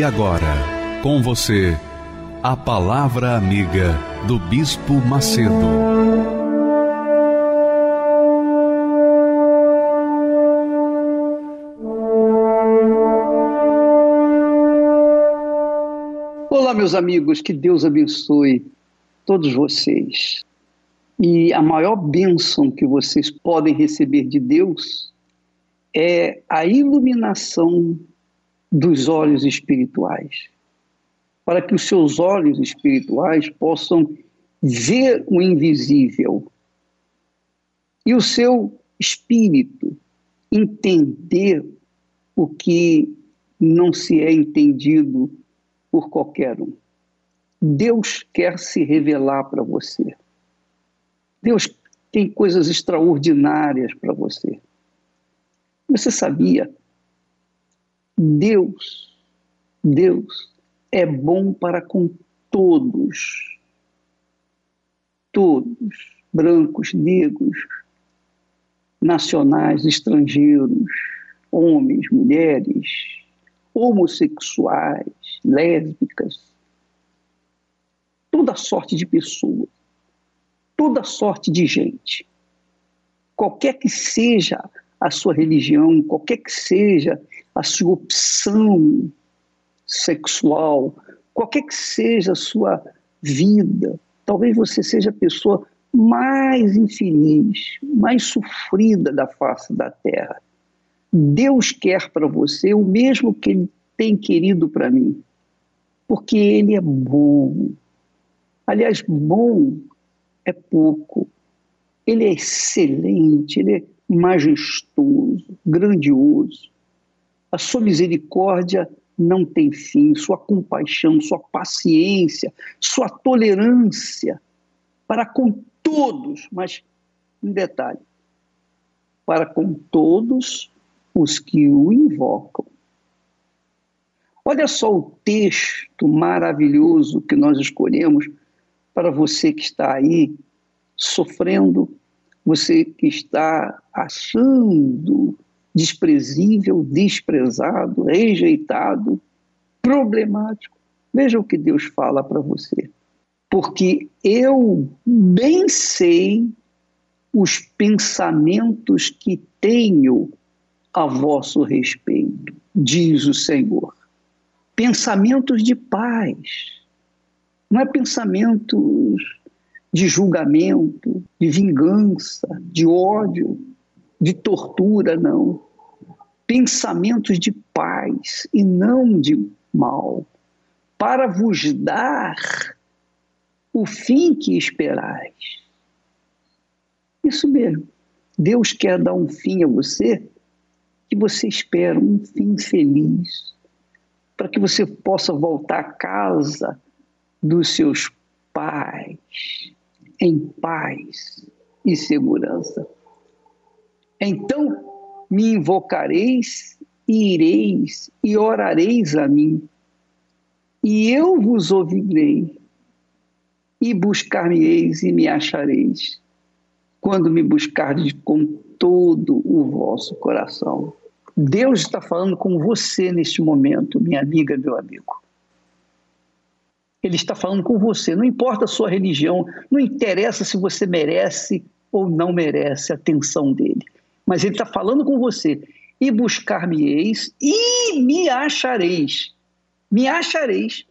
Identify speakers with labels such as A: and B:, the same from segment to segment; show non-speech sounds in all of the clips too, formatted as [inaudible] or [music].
A: E agora, com você, a Palavra Amiga do Bispo Macedo.
B: Olá, meus amigos, que Deus abençoe todos vocês. E a maior bênção que vocês podem receber de Deus é a iluminação dos olhos espirituais, para que os seus olhos espirituais possam ver o invisível e o seu espírito entender o que não se é entendido por qualquer um. Deus quer se revelar para você. Deus tem coisas extraordinárias para você. Você sabia Deus, Deus é bom para com todos, todos, brancos, negros, nacionais, estrangeiros, homens, mulheres, homossexuais, lésbicas, toda sorte de pessoa, toda sorte de gente. Qualquer que seja a sua religião, qualquer que seja a sua opção sexual, qualquer que seja a sua vida, talvez você seja a pessoa mais infeliz, mais sofrida da face da terra. Deus quer para você o mesmo que Ele tem querido para mim, porque Ele é bom. Aliás, bom é pouco. Ele é excelente, ele é majestoso, grandioso. A sua misericórdia não tem fim, sua compaixão, sua paciência, sua tolerância para com todos, mas um detalhe, para com todos os que o invocam. Olha só o texto maravilhoso que nós escolhemos para você que está aí sofrendo, você que está achando desprezível, desprezado, rejeitado, problemático. Veja o que Deus fala para você. Porque eu bem sei os pensamentos que tenho a vosso respeito, diz o Senhor. Pensamentos de paz, não é pensamentos de julgamento, de vingança, de ódio, de tortura, não. Pensamentos de paz e não de mal, para vos dar o fim que esperais. Isso mesmo. Deus quer dar um fim a você que você espera, um fim feliz, para que você possa voltar à casa dos seus pais em paz e segurança. Então me invocareis e ireis e orareis a mim, e eu vos ouvirei, e buscar-me-eis e me achareis, quando me buscardes com todo o vosso coração. Deus está falando com você neste momento, minha amiga, meu amigo. Ele está falando com você, não importa a sua religião, não interessa se você merece ou não merece a atenção dele mas ele está falando com você. E buscar-me-eis e me achareis. Me achareis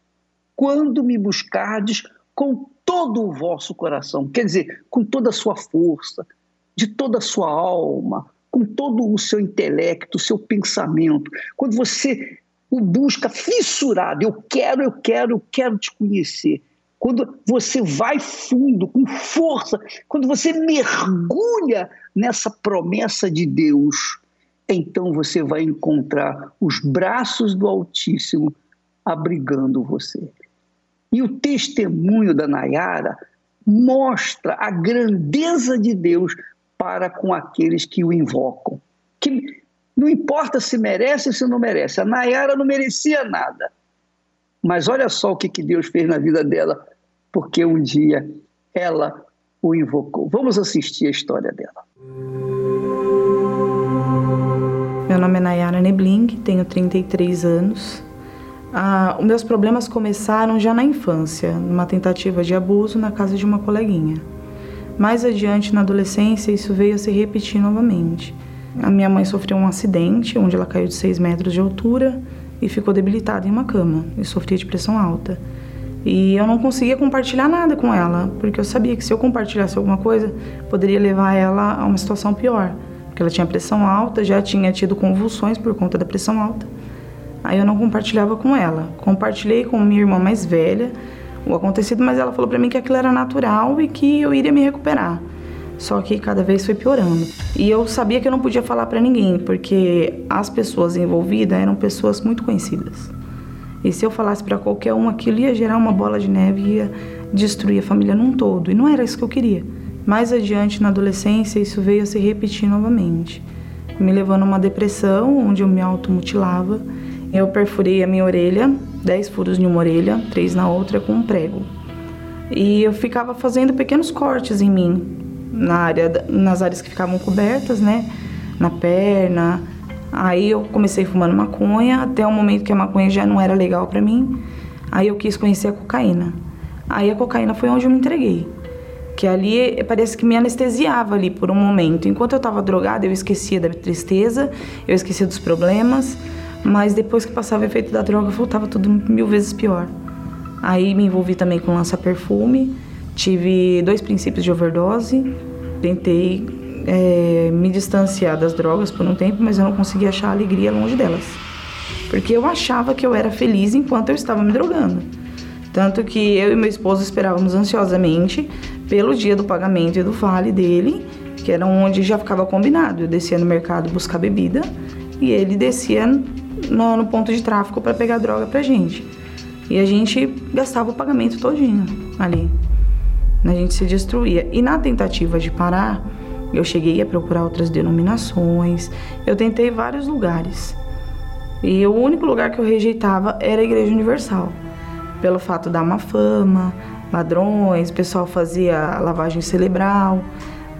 B: quando me buscardes com todo o vosso coração. Quer dizer, com toda a sua força, de toda a sua alma, com todo o seu intelecto, o seu pensamento. Quando você o busca fissurado, eu quero, eu quero, eu quero te conhecer quando você vai fundo, com força, quando você mergulha nessa promessa de Deus, então você vai encontrar os braços do Altíssimo abrigando você. E o testemunho da Nayara mostra a grandeza de Deus para com aqueles que o invocam. Que não importa se merece ou se não merece. A Nayara não merecia nada. Mas olha só o que, que Deus fez na vida dela, porque um dia ela o invocou. Vamos assistir a história dela.
C: Meu nome é Nayara Nebling, tenho 33 anos. Ah, os meus problemas começaram já na infância, numa tentativa de abuso na casa de uma coleguinha. Mais adiante, na adolescência, isso veio a se repetir novamente. A minha mãe sofreu um acidente onde ela caiu de 6 metros de altura e ficou debilitada em uma cama e sofria de pressão alta. E eu não conseguia compartilhar nada com ela, porque eu sabia que se eu compartilhasse alguma coisa, poderia levar ela a uma situação pior. Porque ela tinha pressão alta, já tinha tido convulsões por conta da pressão alta. Aí eu não compartilhava com ela. Compartilhei com minha irmã mais velha o acontecido, mas ela falou para mim que aquilo era natural e que eu iria me recuperar. Só que cada vez foi piorando. E eu sabia que eu não podia falar para ninguém, porque as pessoas envolvidas eram pessoas muito conhecidas. E se eu falasse para qualquer um, aquilo ia gerar uma bola de neve ia destruir a família num todo. E não era isso que eu queria. Mais adiante, na adolescência, isso veio a se repetir novamente, me levando a uma depressão, onde eu me automutilava eu perfurei a minha orelha, 10 furos em uma orelha, três na outra com um prego. E eu ficava fazendo pequenos cortes em mim, na área, nas áreas que ficavam cobertas, né? Na perna. Aí eu comecei fumando maconha, até o momento que a maconha já não era legal para mim. Aí eu quis conhecer a cocaína. Aí a cocaína foi onde eu me entreguei. Que ali parece que me anestesiava ali por um momento. Enquanto eu estava drogada, eu esquecia da tristeza, eu esquecia dos problemas. Mas depois que passava o efeito da droga, voltava tudo mil vezes pior. Aí me envolvi também com lança-perfume, tive dois princípios de overdose, tentei é, me distanciar das drogas por um tempo, mas eu não conseguia achar alegria longe delas. Porque eu achava que eu era feliz enquanto eu estava me drogando. Tanto que eu e meu esposo esperávamos ansiosamente pelo dia do pagamento e do vale dele, que era onde já ficava combinado. Eu descia no mercado buscar bebida e ele descia no, no ponto de tráfico para pegar droga pra gente. E a gente gastava o pagamento todinho ali. A gente se destruía. E na tentativa de parar, eu cheguei a procurar outras denominações, eu tentei vários lugares. E o único lugar que eu rejeitava era a Igreja Universal. Pelo fato da má fama, ladrões, o pessoal fazia lavagem cerebral,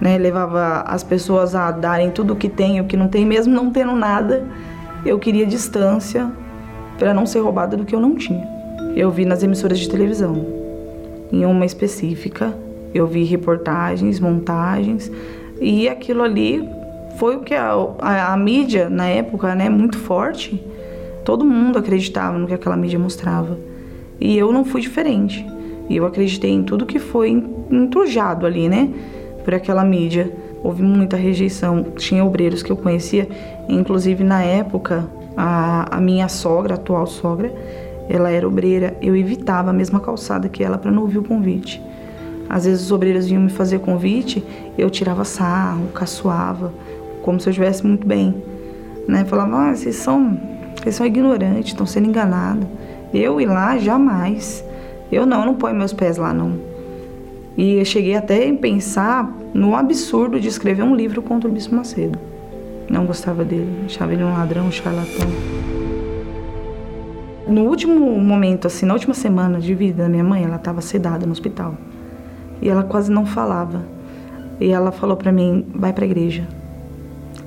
C: né? levava as pessoas a darem tudo o que tem o que não tem, mesmo não tendo nada eu queria distância para não ser roubada do que eu não tinha. Eu vi nas emissoras de televisão, em uma específica, eu vi reportagens, montagens, e aquilo ali foi o que a, a, a mídia, na época, né, muito forte, todo mundo acreditava no que aquela mídia mostrava. E eu não fui diferente. E eu acreditei em tudo que foi entrujado ali, né, por aquela mídia houve muita rejeição. Tinha obreiros que eu conhecia, inclusive na época, a, a minha sogra, a atual sogra, ela era obreira. Eu evitava a mesma calçada que ela para não ouvir o convite. Às vezes os obreiros vinham me fazer convite, eu tirava sarro, caçoava, como se eu estivesse muito bem. Né? Falava, ah, vocês são, vocês são ignorantes, estão sendo enganados. Eu ir lá, jamais. Eu não, não ponho meus pés lá, não. E eu cheguei até a pensar no absurdo de escrever um livro contra o Bispo Macedo. Não gostava dele, achava ele um ladrão, um charlatão. No último momento, assim, na última semana de vida da minha mãe, ela estava sedada no hospital. E ela quase não falava. E ela falou para mim, vai para a igreja.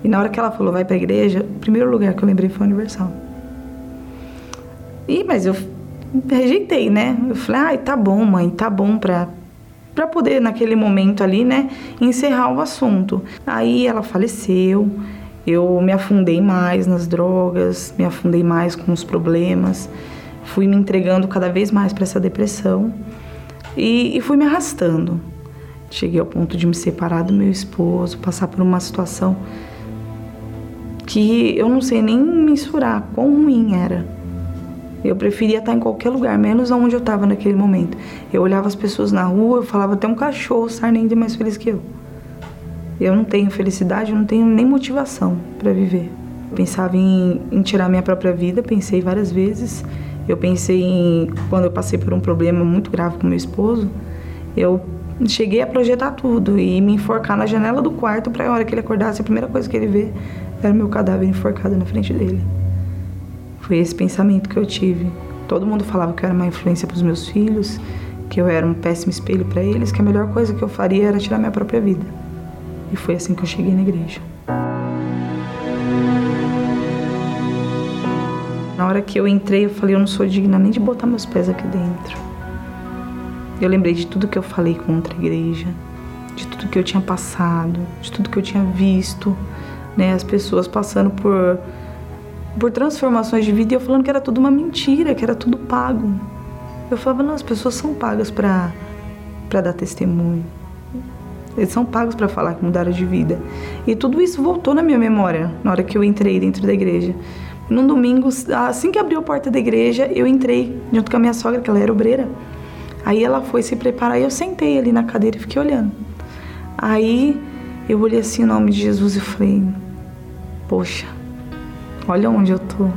C: E na hora que ela falou, vai para a igreja, o primeiro lugar que eu lembrei foi o Universal. E, mas eu rejeitei, né? Eu falei, ai, tá bom, mãe, tá bom pra, para poder naquele momento ali, né, encerrar o assunto. Aí ela faleceu. Eu me afundei mais nas drogas, me afundei mais com os problemas, fui me entregando cada vez mais para essa depressão e, e fui me arrastando. Cheguei ao ponto de me separar do meu esposo, passar por uma situação que eu não sei nem mensurar quão ruim era. Eu preferia estar em qualquer lugar, menos onde eu estava naquele momento. Eu olhava as pessoas na rua, eu falava até um cachorro sarnento é mais feliz que eu. Eu não tenho felicidade, eu não tenho nem motivação para viver. Pensava em, em tirar minha própria vida, pensei várias vezes. Eu pensei em quando eu passei por um problema muito grave com meu esposo, eu cheguei a projetar tudo e me enforcar na janela do quarto para a hora que ele acordasse, a primeira coisa que ele vê era meu cadáver enforcado na frente dele. Foi esse pensamento que eu tive. Todo mundo falava que eu era uma influência para os meus filhos, que eu era um péssimo espelho para eles, que a melhor coisa que eu faria era tirar minha própria vida. E foi assim que eu cheguei na igreja. Na hora que eu entrei, eu falei: eu não sou digna nem de botar meus pés aqui dentro. Eu lembrei de tudo que eu falei contra a igreja, de tudo que eu tinha passado, de tudo que eu tinha visto, né? As pessoas passando por por transformações de vida e eu falando que era tudo uma mentira, que era tudo pago. Eu falava, não, as pessoas são pagas para para dar testemunho. Eles são pagos para falar que mudaram de vida. E tudo isso voltou na minha memória na hora que eu entrei dentro da igreja. Num domingo, assim que abriu a porta da igreja, eu entrei junto com a minha sogra, que ela era obreira. Aí ela foi se preparar e eu sentei ali na cadeira e fiquei olhando. Aí eu olhei assim o nome de Jesus e falei: Poxa, olha onde eu tô.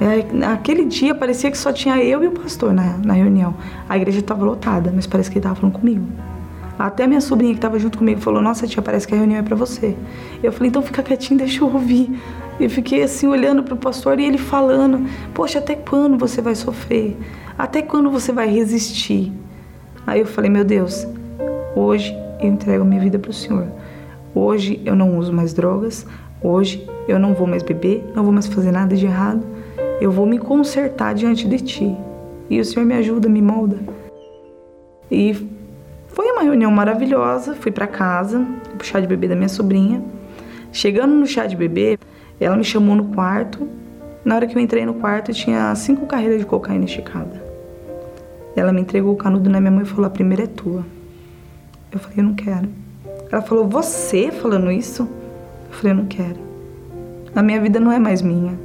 C: É, naquele dia parecia que só tinha eu e o pastor na, na reunião. A igreja estava lotada, mas parece que ele estava falando comigo. Até minha sobrinha que estava junto comigo falou: Nossa, tia, parece que a reunião é para você. Eu falei: Então fica quietinho, deixa eu ouvir. E fiquei assim olhando para o pastor e ele falando: Poxa, até quando você vai sofrer? Até quando você vai resistir? Aí eu falei: Meu Deus, hoje eu entrego minha vida para o Senhor. Hoje eu não uso mais drogas. Hoje eu não vou mais beber, não vou mais fazer nada de errado. Eu vou me consertar diante de Ti. E o Senhor me ajuda, me molda. E foi uma reunião maravilhosa. Fui para casa, pro chá de bebê da minha sobrinha. Chegando no chá de bebê, ela me chamou no quarto. Na hora que eu entrei no quarto, tinha cinco carreiras de cocaína esticada. Ela me entregou o canudo na minha mão e falou: A primeira é tua. Eu falei: Eu não quero. Ela falou: Você falando isso? Eu falei: Eu não quero. A minha vida não é mais minha.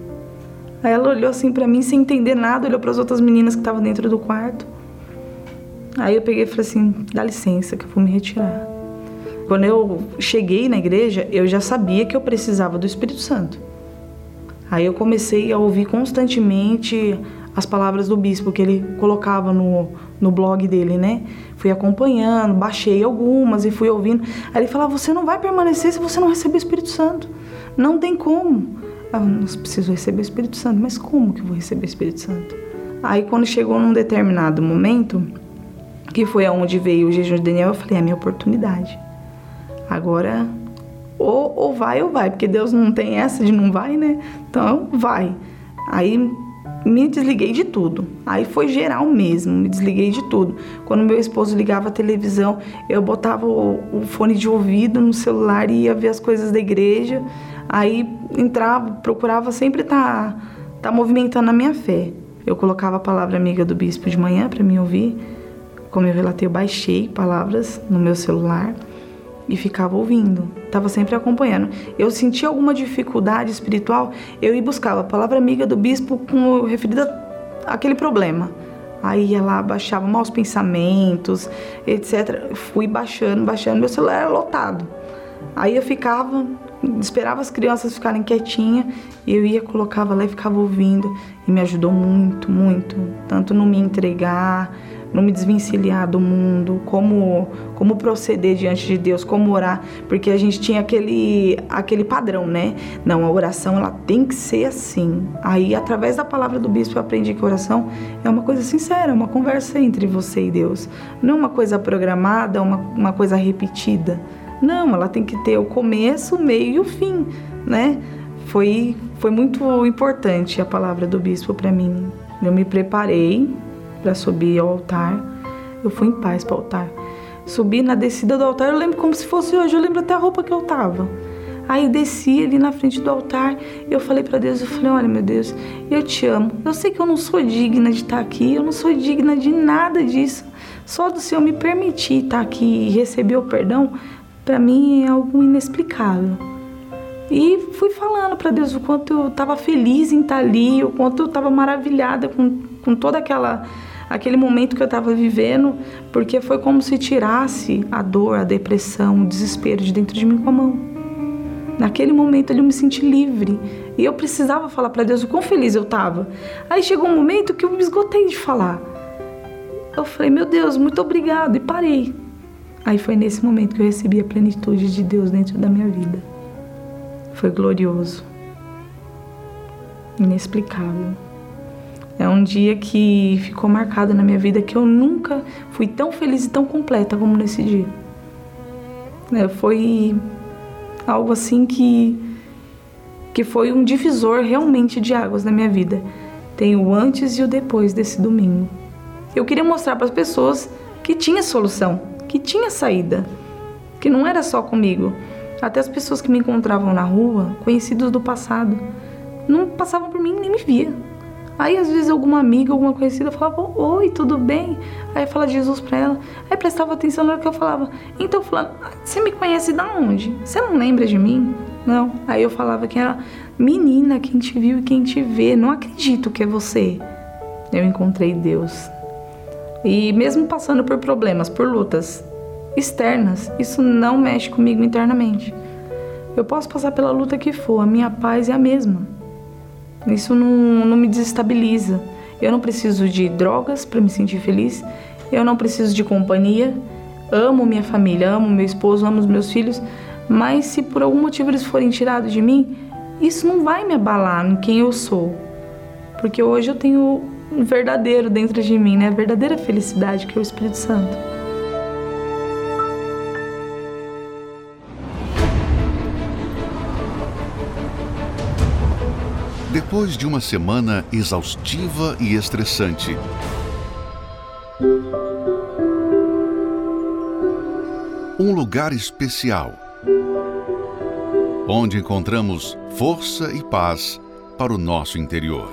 C: Aí ela olhou assim para mim sem entender nada, olhou para as outras meninas que estavam dentro do quarto. Aí eu peguei e falei assim: dá licença que eu vou me retirar. Quando eu cheguei na igreja, eu já sabia que eu precisava do Espírito Santo. Aí eu comecei a ouvir constantemente as palavras do bispo que ele colocava no, no blog dele, né? Fui acompanhando, baixei algumas e fui ouvindo. Aí ele falava: Você não vai permanecer se você não receber o Espírito Santo. Não tem como. Eu não preciso receber o Espírito Santo, mas como que eu vou receber o Espírito Santo? Aí quando chegou num determinado momento, que foi aonde veio o jejum de Daniel, eu falei, é a minha oportunidade. Agora, ou, ou vai ou vai, porque Deus não tem essa de não vai, né? Então, vai. Aí me desliguei de tudo. Aí foi geral mesmo, me desliguei de tudo. Quando meu esposo ligava a televisão, eu botava o, o fone de ouvido no celular e ia ver as coisas da igreja. Aí entrava, procurava sempre estar tá, tá movimentando a minha fé. Eu colocava a palavra amiga do bispo de manhã para me ouvir como eu relatei, eu baixei palavras no meu celular e ficava ouvindo, estava sempre acompanhando. Eu sentia alguma dificuldade espiritual, eu ia buscar a palavra amiga do bispo com referida àquele problema. Aí lá, baixava maus pensamentos, etc. Fui baixando, baixando, meu celular era lotado. Aí eu ficava, esperava as crianças ficarem quietinhas eu ia, colocava lá e ficava ouvindo. E me ajudou muito, muito. Tanto no me entregar, não me desvencilhar do mundo, como como proceder diante de Deus, como orar, porque a gente tinha aquele aquele padrão, né? Não, a oração ela tem que ser assim. Aí através da palavra do bispo eu aprendi que oração é uma coisa sincera, uma conversa entre você e Deus, não uma coisa programada, uma, uma coisa repetida. Não, ela tem que ter o começo, o meio e o fim, né? Foi foi muito importante a palavra do bispo para mim. Eu me preparei para subir ao altar. Eu fui em paz para o altar. Subi na descida do altar, eu lembro como se fosse hoje, eu lembro até a roupa que eu tava. Aí desci ali na frente do altar, eu falei para Deus, eu falei: "Olha, meu Deus, eu te amo. Eu sei que eu não sou digna de estar aqui, eu não sou digna de nada disso. Só do Senhor me permitir estar aqui e receber o perdão, para mim é algo inexplicável." E fui falando para Deus o quanto eu estava feliz em estar ali, o quanto eu estava maravilhada com, com toda aquela aquele momento que eu estava vivendo, porque foi como se tirasse a dor, a depressão, o desespero de dentro de mim com a mão. Naquele momento eu me senti livre e eu precisava falar para Deus o quão feliz eu estava. Aí chegou um momento que eu me esgotei de falar. Eu falei, meu Deus, muito obrigado e parei. Aí foi nesse momento que eu recebi a plenitude de Deus dentro da minha vida. Foi glorioso, inexplicável. É um dia que ficou marcado na minha vida que eu nunca fui tão feliz e tão completa como nesse dia. É, foi algo assim que que foi um divisor realmente de águas na minha vida. Tem o antes e o depois desse domingo. Eu queria mostrar para as pessoas que tinha solução, que tinha saída, que não era só comigo. Até as pessoas que me encontravam na rua, conhecidos do passado, não passavam por mim nem me via. Aí às vezes alguma amiga, alguma conhecida falava: "Oi, tudo bem?" Aí fala Jesus para ela. Aí prestava atenção na hora que eu falava: "Então, fulano, você me conhece da onde? Você não lembra de mim?" Não. Aí eu falava que era menina, quem te viu e quem te vê. Não acredito que é você. Eu encontrei Deus. E mesmo passando por problemas, por lutas externas, isso não mexe comigo internamente. Eu posso passar pela luta que for, a minha paz é a mesma. Isso não, não me desestabiliza. Eu não preciso de drogas para me sentir feliz. Eu não preciso de companhia. Amo minha família, amo meu esposo, amo os meus filhos. Mas se por algum motivo eles forem tirados de mim, isso não vai me abalar em quem eu sou. Porque hoje eu tenho um verdadeiro dentro de mim, né? A verdadeira felicidade que é o Espírito Santo.
A: Depois de uma semana exaustiva e estressante, um lugar especial, onde encontramos força e paz para o nosso interior.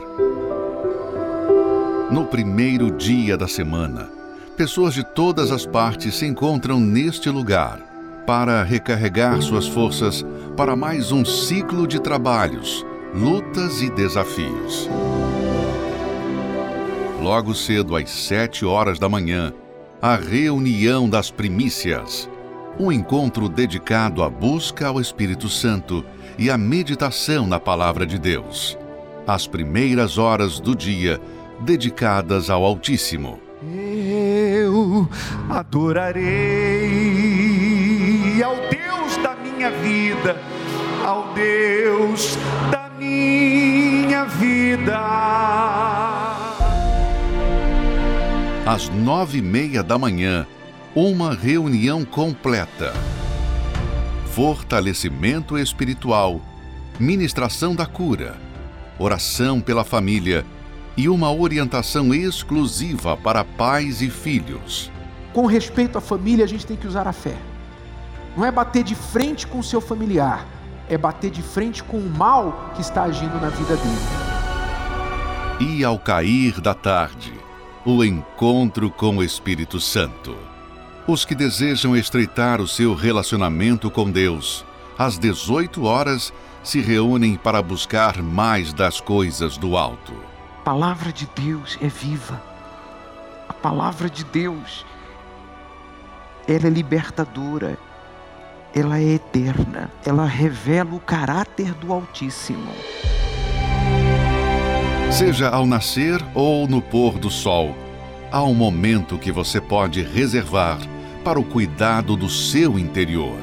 A: No primeiro dia da semana, pessoas de todas as partes se encontram neste lugar para recarregar suas forças para mais um ciclo de trabalhos lutas e desafios. Logo cedo, às sete horas da manhã, a reunião das primícias. Um encontro dedicado à busca ao Espírito Santo e à meditação na Palavra de Deus. As primeiras horas do dia dedicadas ao Altíssimo.
D: Eu adorarei ao Deus da minha vida, ao Deus da minha vida.
A: Às nove e meia da manhã, uma reunião completa. Fortalecimento espiritual, ministração da cura, oração pela família e uma orientação exclusiva para pais e filhos.
E: Com respeito à família, a gente tem que usar a fé. Não é bater de frente com o seu familiar, é bater de frente com o mal que está agindo na vida dele.
A: E ao cair da tarde, o encontro com o Espírito Santo. Os que desejam estreitar o seu relacionamento com Deus, às 18 horas, se reúnem para buscar mais das coisas do alto.
E: A palavra de Deus é viva. A palavra de Deus ela é libertadora, ela é eterna, ela revela o caráter do Altíssimo.
A: Seja ao nascer ou no pôr do sol, há um momento que você pode reservar para o cuidado do seu interior.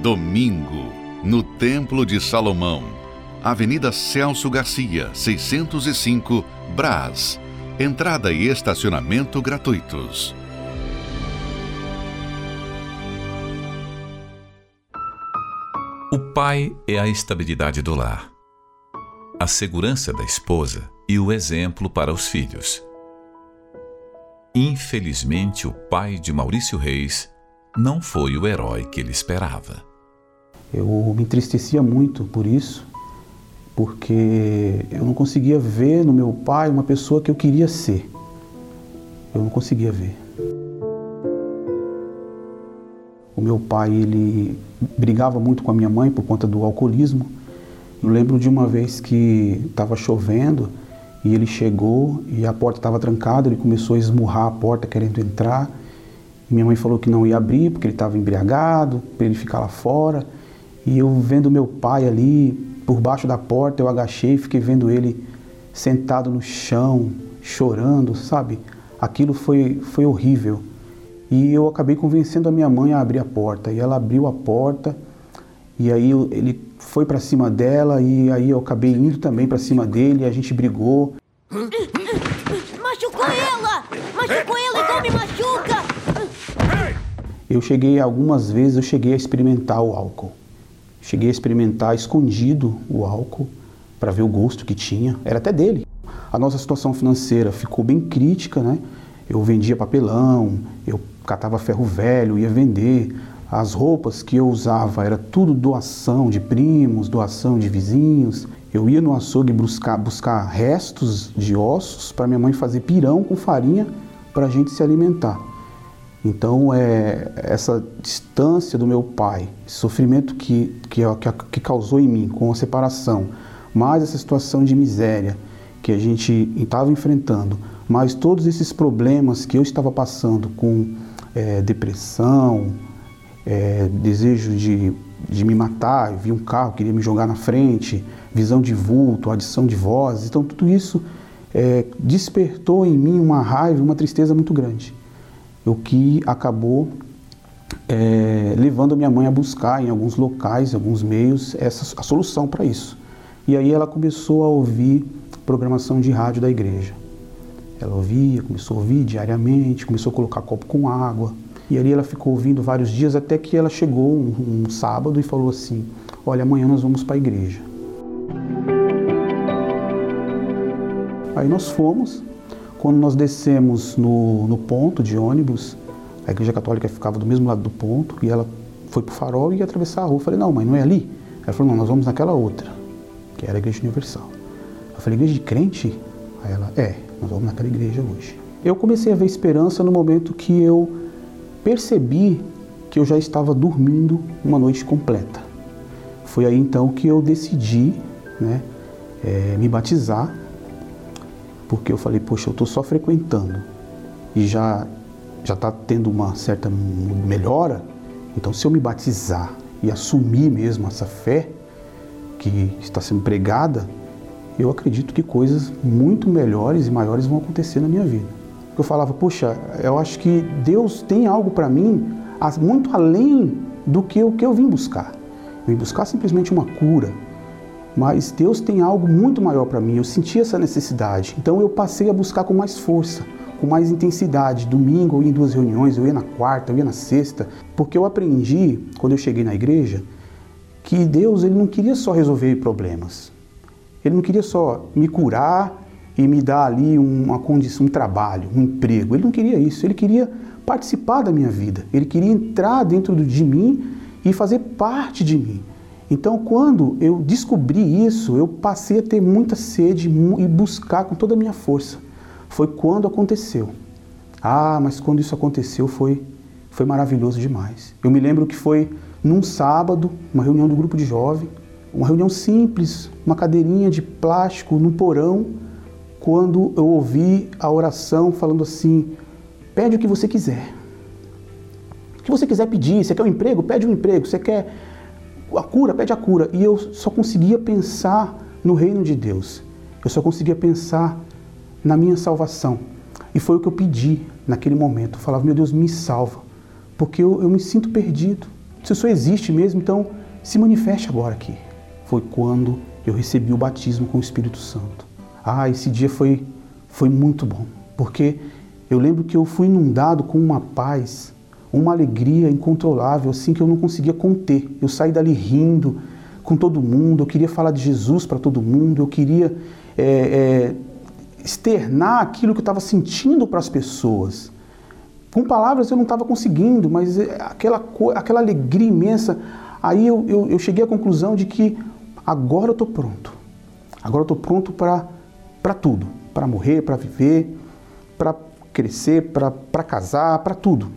A: Domingo, no Templo de Salomão, Avenida Celso Garcia, 605, Brás. Entrada e estacionamento gratuitos.
F: O pai é a estabilidade do lar, a segurança da esposa e o exemplo para os filhos. Infelizmente, o pai de Maurício Reis não foi o herói que ele esperava.
G: Eu me entristecia muito por isso, porque eu não conseguia ver no meu pai uma pessoa que eu queria ser. Eu não conseguia ver. O meu pai, ele brigava muito com a minha mãe por conta do alcoolismo. Eu lembro de uma vez que estava chovendo e ele chegou e a porta estava trancada, ele começou a esmurrar a porta querendo entrar. Minha mãe falou que não ia abrir porque ele estava embriagado, para ele ficar lá fora. E eu vendo meu pai ali por baixo da porta, eu agachei e fiquei vendo ele sentado no chão, chorando, sabe? Aquilo foi, foi horrível. E eu acabei convencendo a minha mãe a abrir a porta. E ela abriu a porta, e aí ele foi para cima dela, e aí eu acabei indo também para cima dele, e a gente brigou.
H: Machucou ela! Machucou ela então me machuca!
G: Eu cheguei algumas vezes, eu cheguei a experimentar o álcool. Cheguei a experimentar escondido o álcool para ver o gosto que tinha. Era até dele. A nossa situação financeira ficou bem crítica, né? Eu vendia papelão, eu catava ferro velho, ia vender. As roupas que eu usava era tudo doação de primos, doação de vizinhos. Eu ia no açougue buscar, buscar restos de ossos para minha mãe fazer pirão com farinha para a gente se alimentar. Então, é, essa distância do meu pai, esse sofrimento que, que, que, causou em mim com a separação, mais essa situação de miséria que a gente estava enfrentando, mais todos esses problemas que eu estava passando com é, depressão, é, desejo de, de me matar, vi um carro, queria me jogar na frente, visão de vulto, adição de vozes. Então, tudo isso é, despertou em mim uma raiva, uma tristeza muito grande. O que acabou é, levando minha mãe a buscar em alguns locais, em alguns meios, essa, a solução para isso. E aí ela começou a ouvir programação de rádio da igreja. Ela ouvia, começou a ouvir diariamente, começou a colocar copo com água. E ali ela ficou ouvindo vários dias até que ela chegou um, um sábado e falou assim: Olha, amanhã nós vamos para a igreja. Aí nós fomos. Quando nós descemos no, no ponto de ônibus, a igreja católica ficava do mesmo lado do ponto e ela foi para o farol e ia atravessar a rua. Eu falei: Não, mãe, não é ali? Ela falou: Não, nós vamos naquela outra, que era a igreja universal. Eu falei: Igreja de crente? Aí ela: É, nós vamos naquela igreja hoje. Eu comecei a ver esperança no momento que eu percebi que eu já estava dormindo uma noite completa. Foi aí então que eu decidi né, é, me batizar, porque eu falei, poxa, eu estou só frequentando e já já está tendo uma certa melhora, então se eu me batizar e assumir mesmo essa fé que está sendo pregada, eu acredito que coisas muito melhores e maiores vão acontecer na minha vida. Eu falava, puxa, eu acho que Deus tem algo para mim muito além do que o que eu vim buscar. Eu vim buscar simplesmente uma cura, mas Deus tem algo muito maior para mim. Eu senti essa necessidade, então eu passei a buscar com mais força, com mais intensidade. Domingo eu ia em duas reuniões, eu ia na quarta, eu ia na sexta, porque eu aprendi quando eu cheguei na igreja que Deus ele não queria só resolver problemas. Ele não queria só me curar e me dar ali uma condição, um trabalho, um emprego. Ele não queria isso, ele queria participar da minha vida. Ele queria entrar dentro de mim e fazer parte de mim. Então, quando eu descobri isso, eu passei a ter muita sede e buscar com toda a minha força. Foi quando aconteceu. Ah, mas quando isso aconteceu foi foi maravilhoso demais. Eu me lembro que foi num sábado, uma reunião do grupo de jovem, uma reunião simples, uma cadeirinha de plástico no porão, quando eu ouvi a oração falando assim: pede o que você quiser. O que você quiser pedir, você quer um emprego? Pede um emprego. Você quer a cura? Pede a cura. E eu só conseguia pensar no reino de Deus. Eu só conseguia pensar na minha salvação. E foi o que eu pedi naquele momento. Eu falava: meu Deus, me salva, porque eu, eu me sinto perdido. Se isso existe mesmo, então se manifeste agora aqui. Foi quando eu recebi o batismo com o Espírito Santo. Ah, esse dia foi, foi muito bom, porque eu lembro que eu fui inundado com uma paz, uma alegria incontrolável, assim que eu não conseguia conter. Eu saí dali rindo com todo mundo, eu queria falar de Jesus para todo mundo, eu queria é, é, externar aquilo que eu estava sentindo para as pessoas. Com palavras eu não estava conseguindo, mas é, aquela, aquela alegria imensa. Aí eu, eu, eu cheguei à conclusão de que agora eu estou pronto. Agora eu estou pronto para tudo, para morrer, para viver, para crescer, para casar, para tudo.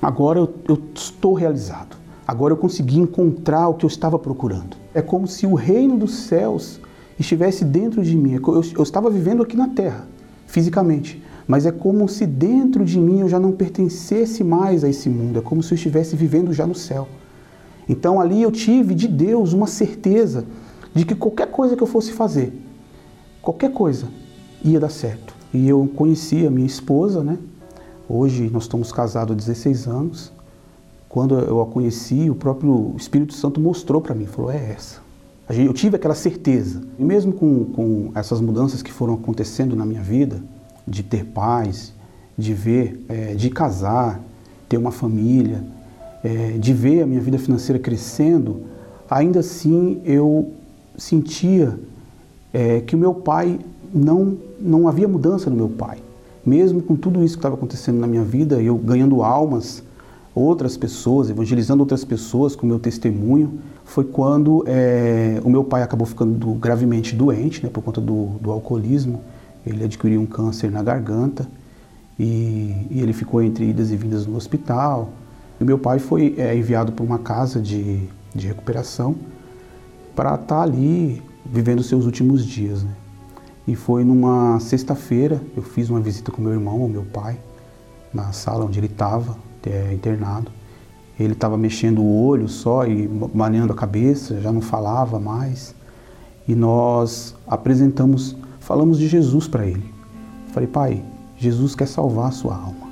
G: Agora eu, eu estou realizado. Agora eu consegui encontrar o que eu estava procurando. É como se o reino dos céus estivesse dentro de mim. Eu, eu estava vivendo aqui na terra, fisicamente, mas é como se dentro de mim eu já não pertencesse mais a esse mundo. É como se eu estivesse vivendo já no céu. Então ali eu tive de Deus uma certeza de que qualquer coisa que eu fosse fazer, qualquer coisa, ia dar certo. E eu conheci a minha esposa, né? Hoje nós estamos casados há 16 anos. Quando eu a conheci, o próprio Espírito Santo mostrou para mim, falou: é essa. Eu tive aquela certeza. E mesmo com, com essas mudanças que foram acontecendo na minha vida, de ter paz, de ver, é, de casar, ter uma família, é, de ver a minha vida financeira crescendo, ainda assim eu sentia é, que o meu pai não, não havia mudança no meu pai. Mesmo com tudo isso que estava acontecendo na minha vida, eu ganhando almas, outras pessoas, evangelizando outras pessoas com o meu testemunho, foi quando é, o meu pai acabou ficando gravemente doente, né, por conta do, do alcoolismo. Ele adquiriu um câncer na garganta e, e, ele ficou entre idas e vindas no hospital. E meu pai foi é, enviado para uma casa de, de recuperação para estar tá ali vivendo seus últimos dias. Né? E foi numa sexta-feira, eu fiz uma visita com meu irmão, meu pai, na sala onde ele estava, é, internado. Ele estava mexendo o olho só e maneando a cabeça, já não falava mais. E nós apresentamos, falamos de Jesus para ele. Falei, pai, Jesus quer salvar a sua alma.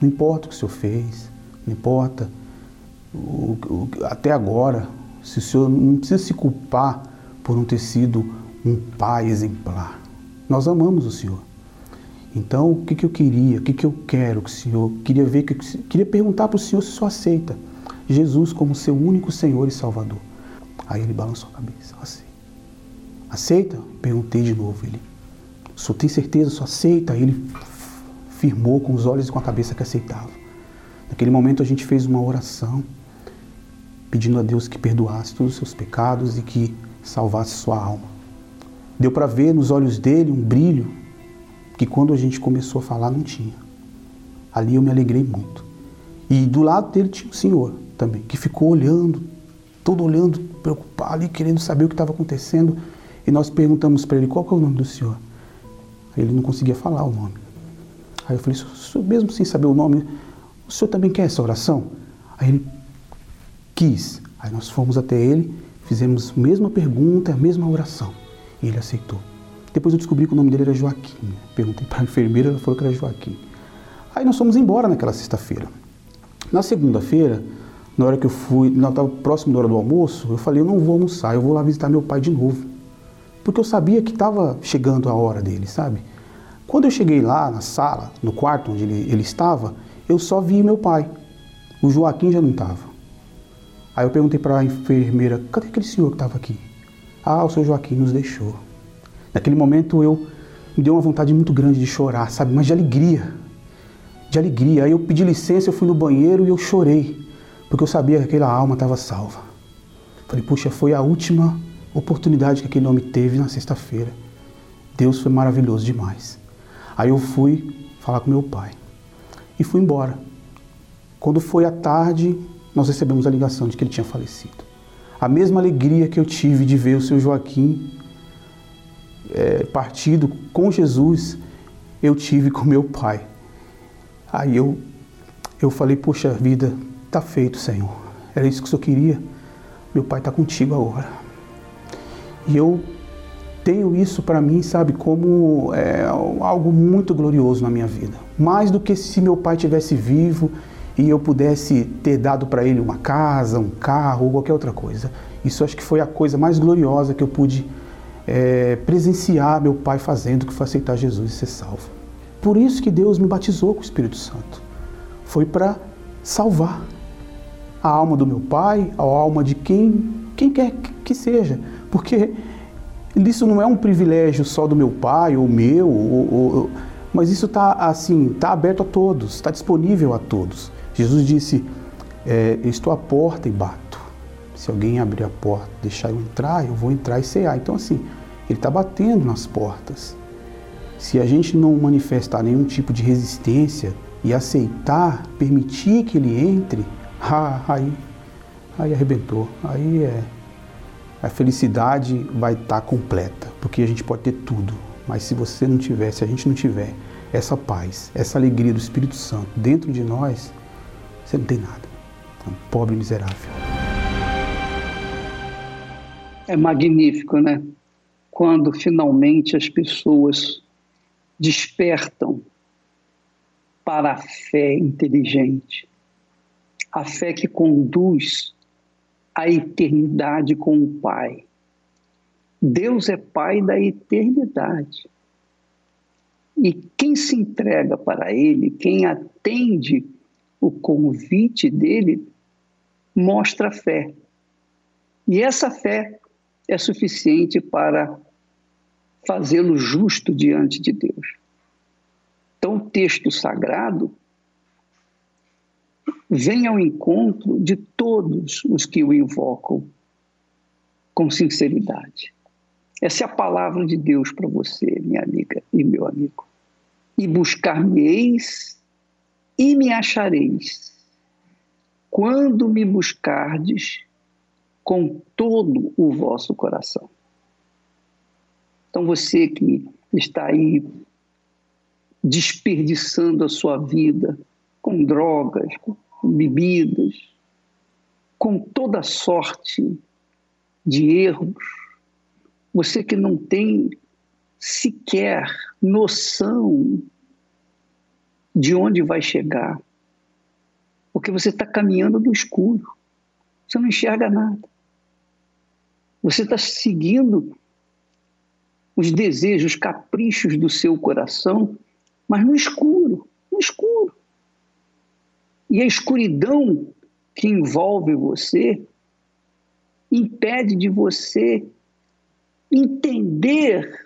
G: Não importa o que o senhor fez, não importa o, o, até agora, se o senhor não precisa se culpar por não ter sido um pai exemplar. Nós amamos o Senhor. Então, o que, que eu queria, o que, que eu quero que o Senhor, queria ver, que, queria perguntar para o Senhor se o Senhor aceita Jesus como seu único Senhor e Salvador. Aí ele balançou a cabeça, assim. Aceita? Perguntei de novo. Ele, senhor tem certeza? Senhor aceita? Aí ele firmou com os olhos e com a cabeça que aceitava. Naquele momento a gente fez uma oração, pedindo a Deus que perdoasse todos os seus pecados e que salvasse sua alma. Deu para ver nos olhos dele um brilho que quando a gente começou a falar não tinha. Ali eu me alegrei muito. E do lado dele tinha o senhor também, que ficou olhando, todo olhando, preocupado ali, querendo saber o que estava acontecendo. E nós perguntamos para ele qual é o nome do senhor. Ele não conseguia falar o nome. Aí eu falei, mesmo sem saber o nome, o senhor também quer essa oração? Aí ele quis. Aí nós fomos até ele, fizemos a mesma pergunta, a mesma oração. E ele aceitou. Depois eu descobri que o nome dele era Joaquim. Perguntei para a [laughs] enfermeira, ela falou que era Joaquim. Aí nós fomos embora naquela sexta-feira. Na segunda-feira, na hora que eu fui, nós estava próximo da hora do almoço, eu falei, eu não vou almoçar, eu vou lá visitar meu pai de novo. Porque eu sabia que estava chegando a hora dele, sabe? Quando eu cheguei lá na sala, no quarto onde ele, ele estava, eu só vi meu pai. O Joaquim já não estava. Aí eu perguntei para a enfermeira, cadê aquele senhor que estava aqui? Ah, o seu Joaquim nos deixou. Naquele momento eu me deu uma vontade muito grande de chorar, sabe? Mas de alegria. De alegria. Aí eu pedi licença, eu fui no banheiro e eu chorei, porque eu sabia que aquela alma estava salva. Falei, puxa, foi a última oportunidade que aquele homem teve na sexta-feira. Deus foi maravilhoso demais. Aí eu fui falar com meu pai e fui embora. Quando foi à tarde, nós recebemos a ligação de que ele tinha falecido a mesma alegria que eu tive de ver o seu Joaquim é, partido com Jesus, eu tive com meu pai. Aí eu, eu falei, poxa vida, tá feito, Senhor. Era isso que o Senhor queria. Meu pai está contigo agora. E eu tenho isso para mim, sabe, como é, algo muito glorioso na minha vida. Mais do que se meu pai tivesse vivo e eu pudesse ter dado para ele uma casa, um carro ou qualquer outra coisa. Isso acho que foi a coisa mais gloriosa que eu pude é, presenciar meu pai fazendo, que foi aceitar Jesus e ser salvo. Por isso que Deus me batizou com o Espírito Santo. Foi para salvar a alma do meu pai, a alma de quem, quem quer que seja. Porque isso não é um privilégio só do meu pai ou meu, ou, ou, mas isso está assim, está aberto a todos, está disponível a todos. Jesus disse: é, estou à porta e bato. Se alguém abrir a porta, deixar eu entrar, eu vou entrar e cear. Então, assim, ele está batendo nas portas. Se a gente não manifestar nenhum tipo de resistência e aceitar, permitir que ele entre, [laughs] ah, aí, aí arrebentou. Aí é. A felicidade vai estar tá completa, porque a gente pode ter tudo, mas se você não tiver, se a gente não tiver essa paz, essa alegria do Espírito Santo dentro de nós, você não tem nada. É um pobre miserável.
B: É magnífico, né? Quando finalmente as pessoas despertam para a fé inteligente, a fé que conduz à eternidade com o Pai. Deus é Pai da eternidade. E quem se entrega para Ele, quem atende o convite dele, mostra fé. E essa fé é suficiente para fazê-lo justo diante de Deus. Então, o texto sagrado vem ao encontro de todos os que o invocam com sinceridade. Essa é a palavra de Deus para você, minha amiga e meu amigo. E buscar-me-eis e me achareis, quando me buscardes com todo o vosso coração. Então, você que está aí desperdiçando a sua vida com drogas, com bebidas, com toda sorte de erros, você que não tem sequer noção de onde vai chegar, porque você está caminhando no escuro, você não enxerga nada. Você está seguindo os desejos, os caprichos do seu coração, mas no escuro, no escuro. E a escuridão que envolve você impede de você entender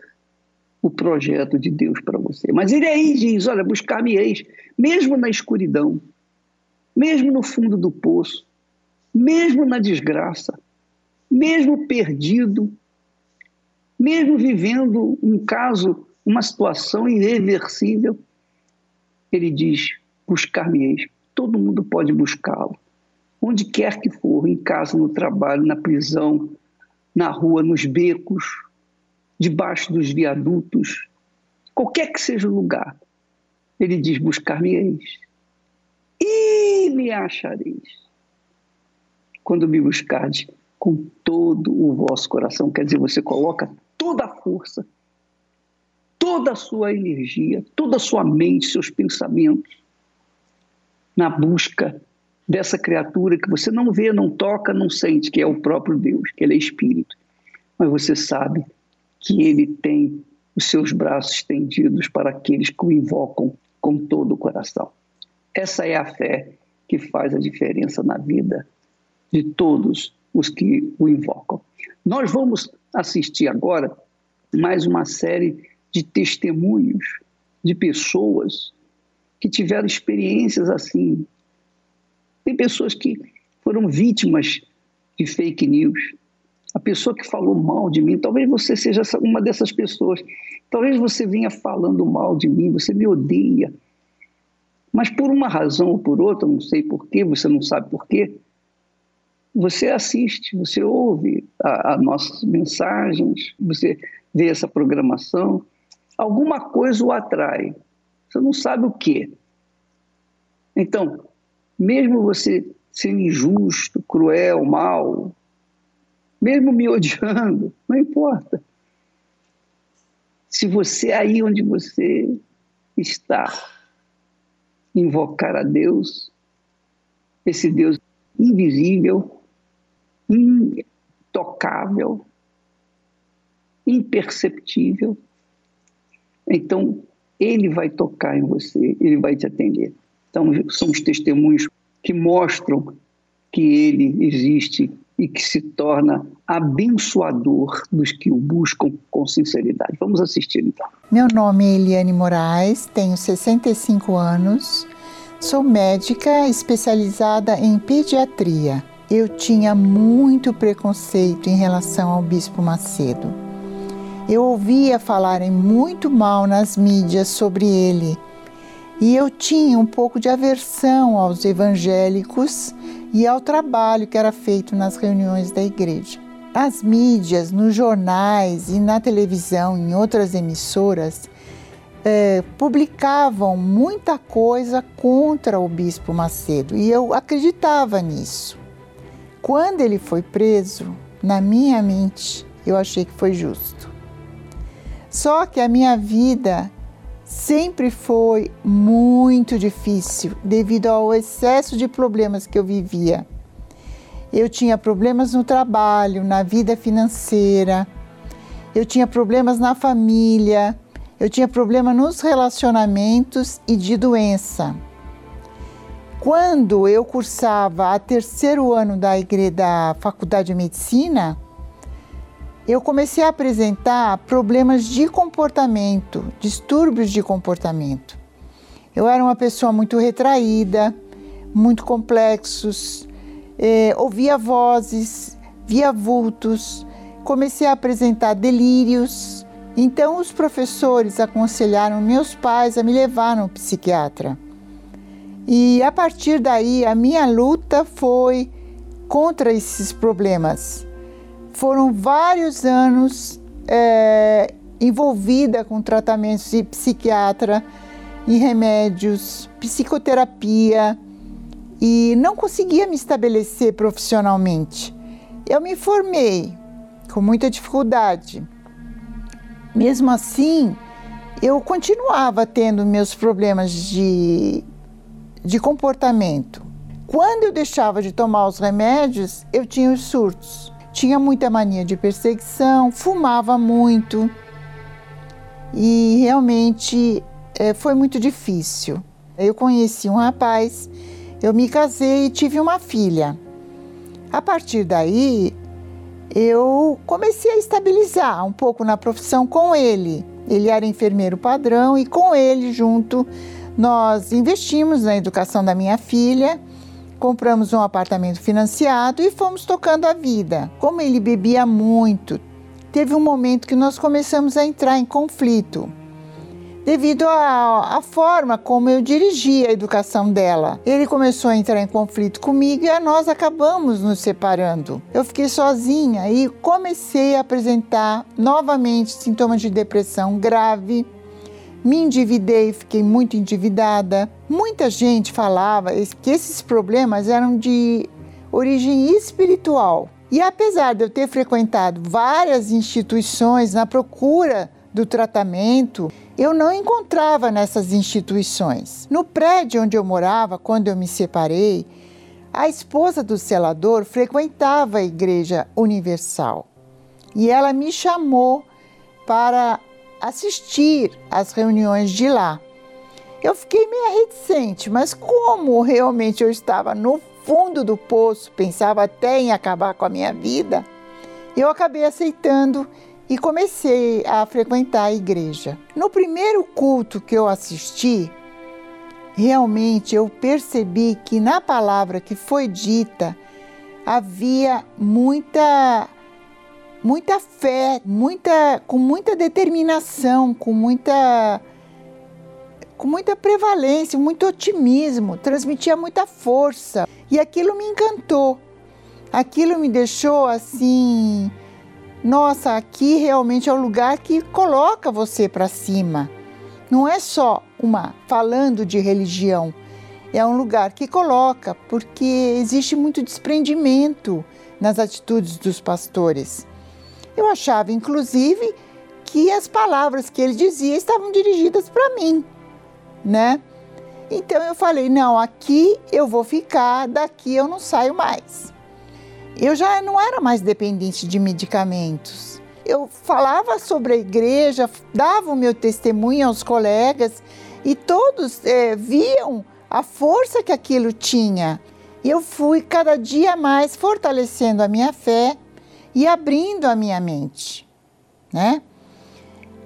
B: o projeto de Deus para você. Mas ele aí diz: Olha, buscar-me-eis, mesmo na escuridão, mesmo no fundo do poço, mesmo na desgraça, mesmo perdido, mesmo vivendo um caso, uma situação irreversível, ele diz: buscar-me-eis. Todo mundo pode buscá-lo. Onde quer que for, em casa, no trabalho, na prisão, na rua, nos becos, debaixo dos viadutos, qualquer que seja o lugar. Ele diz: buscar-me-eis e me achareis. Quando me buscardes com todo o vosso coração, quer dizer, você coloca toda a força, toda a sua energia, toda a sua mente, seus pensamentos na busca dessa criatura que você não vê, não toca, não sente, que é o próprio Deus, que ele é espírito. Mas você sabe que ele tem os seus braços estendidos para aqueles que o invocam com todo o coração. Essa é a fé que faz a diferença na vida de todos os que o invocam. Nós vamos assistir agora mais uma série de testemunhos de pessoas que tiveram experiências assim. Tem pessoas que foram vítimas de fake news, a pessoa que falou mal de mim, talvez você seja uma dessas pessoas. Talvez você venha falando mal de mim, você me odeia. Mas por uma razão ou por outra, não sei porquê, você não sabe porquê, você assiste, você ouve as nossas mensagens, você vê essa programação, alguma coisa o atrai. Você não sabe o quê. Então, mesmo você sendo injusto, cruel, mal, mesmo me odiando, não importa. Se você aí onde você está invocar a Deus, esse Deus invisível, intocável, imperceptível, então ele vai tocar em você, ele vai te atender. Então, são os testemunhos que mostram que ele existe e que se torna abençoador dos que o buscam com sinceridade. Vamos assistir então.
I: Meu nome é Eliane Moraes, tenho 65 anos, sou médica especializada em pediatria. Eu tinha muito preconceito em relação ao Bispo Macedo. Eu ouvia falarem muito mal nas mídias sobre ele e eu tinha um pouco de aversão aos evangélicos e ao trabalho que era feito nas reuniões da igreja. As mídias, nos jornais e na televisão, em outras emissoras, eh, publicavam muita coisa contra o Bispo Macedo e eu acreditava nisso. Quando ele foi preso, na minha mente, eu achei que foi justo. Só que a minha vida sempre foi muito difícil devido ao excesso de problemas que eu vivia. Eu tinha problemas no trabalho, na vida financeira, eu tinha problemas na família, eu tinha problema nos relacionamentos e de doença. Quando eu cursava a terceiro ano da, da faculdade de medicina, eu comecei a apresentar problemas de comportamento, distúrbios de comportamento. Eu era uma pessoa muito retraída, muito complexos, eh, ouvia vozes, via vultos, comecei a apresentar delírios. Então, os professores aconselharam meus pais a me levar no psiquiatra. E a partir daí, a minha luta foi contra esses problemas foram vários anos é, envolvida com tratamentos de psiquiatra, em remédios, psicoterapia e não conseguia me estabelecer profissionalmente. Eu me formei com muita dificuldade. Mesmo assim, eu continuava tendo meus problemas de, de comportamento. Quando eu deixava de tomar os remédios, eu tinha os surtos tinha muita mania de perseguição, fumava muito e realmente é, foi muito difícil. Eu conheci um rapaz, eu me casei e tive uma filha. A partir daí, eu comecei a estabilizar um pouco na profissão com ele. Ele era enfermeiro padrão e com ele junto nós investimos na educação da minha filha Compramos um apartamento financiado e fomos tocando a vida. Como ele bebia muito, teve um momento que nós começamos a entrar em conflito devido à, forma como eu dirigia a educação dela. Ele começou a entrar em conflito comigo e nós acabamos nos separando. Eu fiquei sozinha e comecei a apresentar novamente sintomas de depressão grave me endividei, fiquei muito endividada. Muita gente falava que esses problemas eram de origem espiritual. E apesar de eu ter frequentado várias instituições na procura do tratamento, eu não encontrava nessas instituições. No prédio onde eu morava, quando eu me separei, a esposa do selador frequentava a Igreja Universal e ela me chamou para assistir às reuniões de lá. Eu fiquei meio reticente, mas como realmente eu estava no fundo do poço, pensava até em acabar com a minha vida, eu acabei aceitando e comecei a frequentar a igreja. No primeiro culto que eu assisti, realmente eu percebi que na palavra que foi dita havia muita muita fé, muita, com muita determinação, com muita, com muita prevalência, muito otimismo, transmitia muita força. E aquilo me encantou. Aquilo me deixou assim, nossa, aqui realmente é o lugar que coloca você para cima. Não é só uma falando de religião, é um lugar que coloca, porque existe muito desprendimento nas atitudes dos pastores. Eu achava, inclusive, que as palavras que ele dizia estavam dirigidas para mim, né? Então eu falei: não, aqui eu vou ficar, daqui eu não saio mais. Eu já não era mais dependente de medicamentos. Eu falava sobre a igreja, dava o meu testemunho aos colegas e todos é, viam a força que aquilo tinha. Eu fui cada dia mais fortalecendo a minha fé e abrindo a minha mente, né?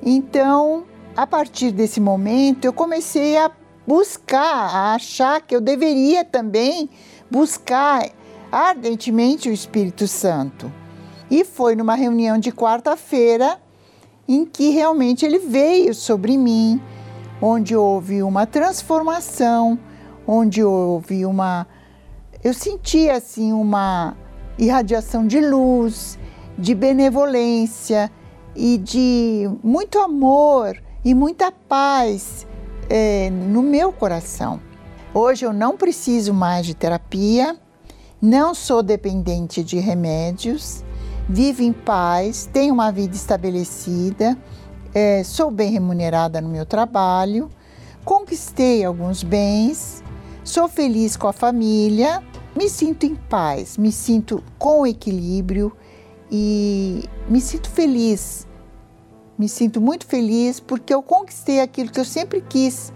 I: Então, a partir desse momento, eu comecei a buscar, a achar que eu deveria também buscar ardentemente o Espírito Santo. E foi numa reunião de quarta-feira em que realmente ele veio sobre mim, onde houve uma transformação, onde houve uma eu senti assim uma irradiação de luz, de benevolência e de muito amor e muita paz é, no meu coração. Hoje eu não preciso mais de terapia, não sou dependente de remédios, vivo em paz, tenho uma vida estabelecida, é, sou bem remunerada no meu trabalho, conquistei alguns bens, sou feliz com a família, me sinto em paz, me sinto com equilíbrio e me sinto feliz. Me sinto muito feliz porque eu conquistei aquilo que eu sempre quis,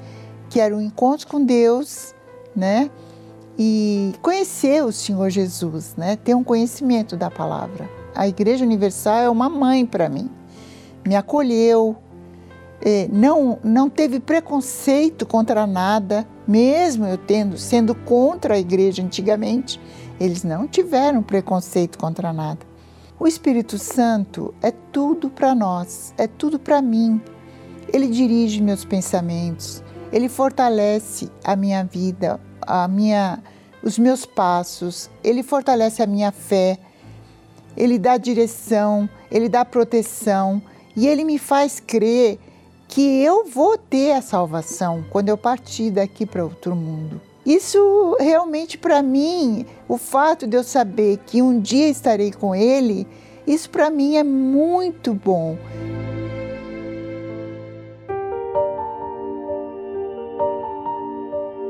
I: que era um encontro com Deus, né? E conhecer o Senhor Jesus, né? Ter um conhecimento da palavra. A Igreja Universal é uma mãe para mim. Me acolheu, é, não, não teve preconceito contra nada, mesmo eu tendo sendo contra a igreja antigamente, eles não tiveram preconceito contra nada. O Espírito Santo é tudo para nós, é tudo para mim. Ele dirige meus pensamentos, ele fortalece a minha vida, a minha, os meus passos, ele fortalece a minha fé, ele dá direção, ele dá proteção e ele me faz crer que eu vou ter a salvação quando eu partir daqui para outro mundo. Isso realmente para mim, o fato de eu saber que um dia estarei com Ele, isso para mim é muito bom.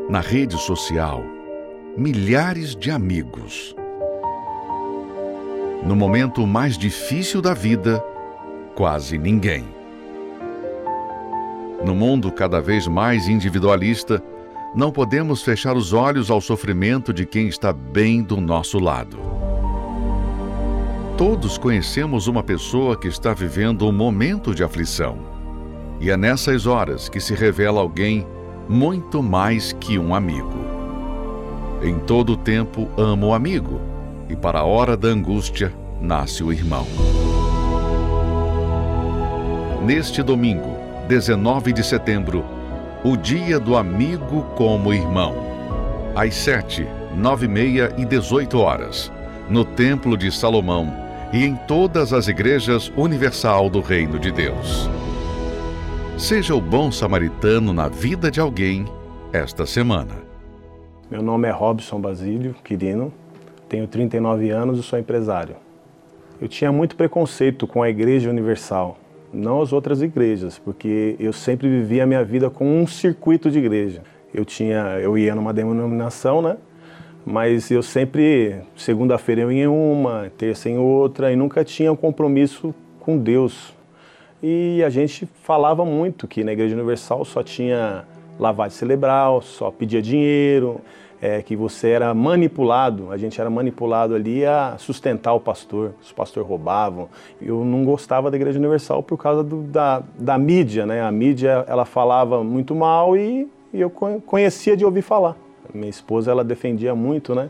A: Na rede social, milhares de amigos. No momento mais difícil da vida, quase ninguém. No mundo cada vez mais individualista, não podemos fechar os olhos ao sofrimento de quem está bem do nosso lado. Todos conhecemos uma pessoa que está vivendo um momento de aflição. E é nessas horas que se revela alguém muito mais que um amigo. Em todo o tempo amo o amigo, e para a hora da angústia nasce o irmão. Neste domingo, 19 de setembro, o Dia do Amigo como Irmão. Às 7, 9 e meia e 18 horas, no Templo de Salomão e em todas as igrejas universal do Reino de Deus. Seja o bom samaritano na vida de alguém esta semana.
J: Meu nome é Robson Basílio Quirino, tenho 39 anos e sou empresário. Eu tinha muito preconceito com a Igreja Universal não as outras igrejas, porque eu sempre vivia a minha vida com um circuito de igreja. Eu tinha, eu ia numa denominação, né? Mas eu sempre, segunda-feira eu ia em uma, terça em outra, e nunca tinha um compromisso com Deus. E a gente falava muito que na Igreja Universal só tinha lavagem cerebral, só pedia dinheiro, é, que você era manipulado, a gente era manipulado ali a sustentar o pastor, os pastores roubavam. Eu não gostava da Igreja Universal por causa do, da, da mídia, né? A mídia, ela falava muito mal e, e eu conhecia de ouvir falar. Minha esposa, ela defendia muito, né?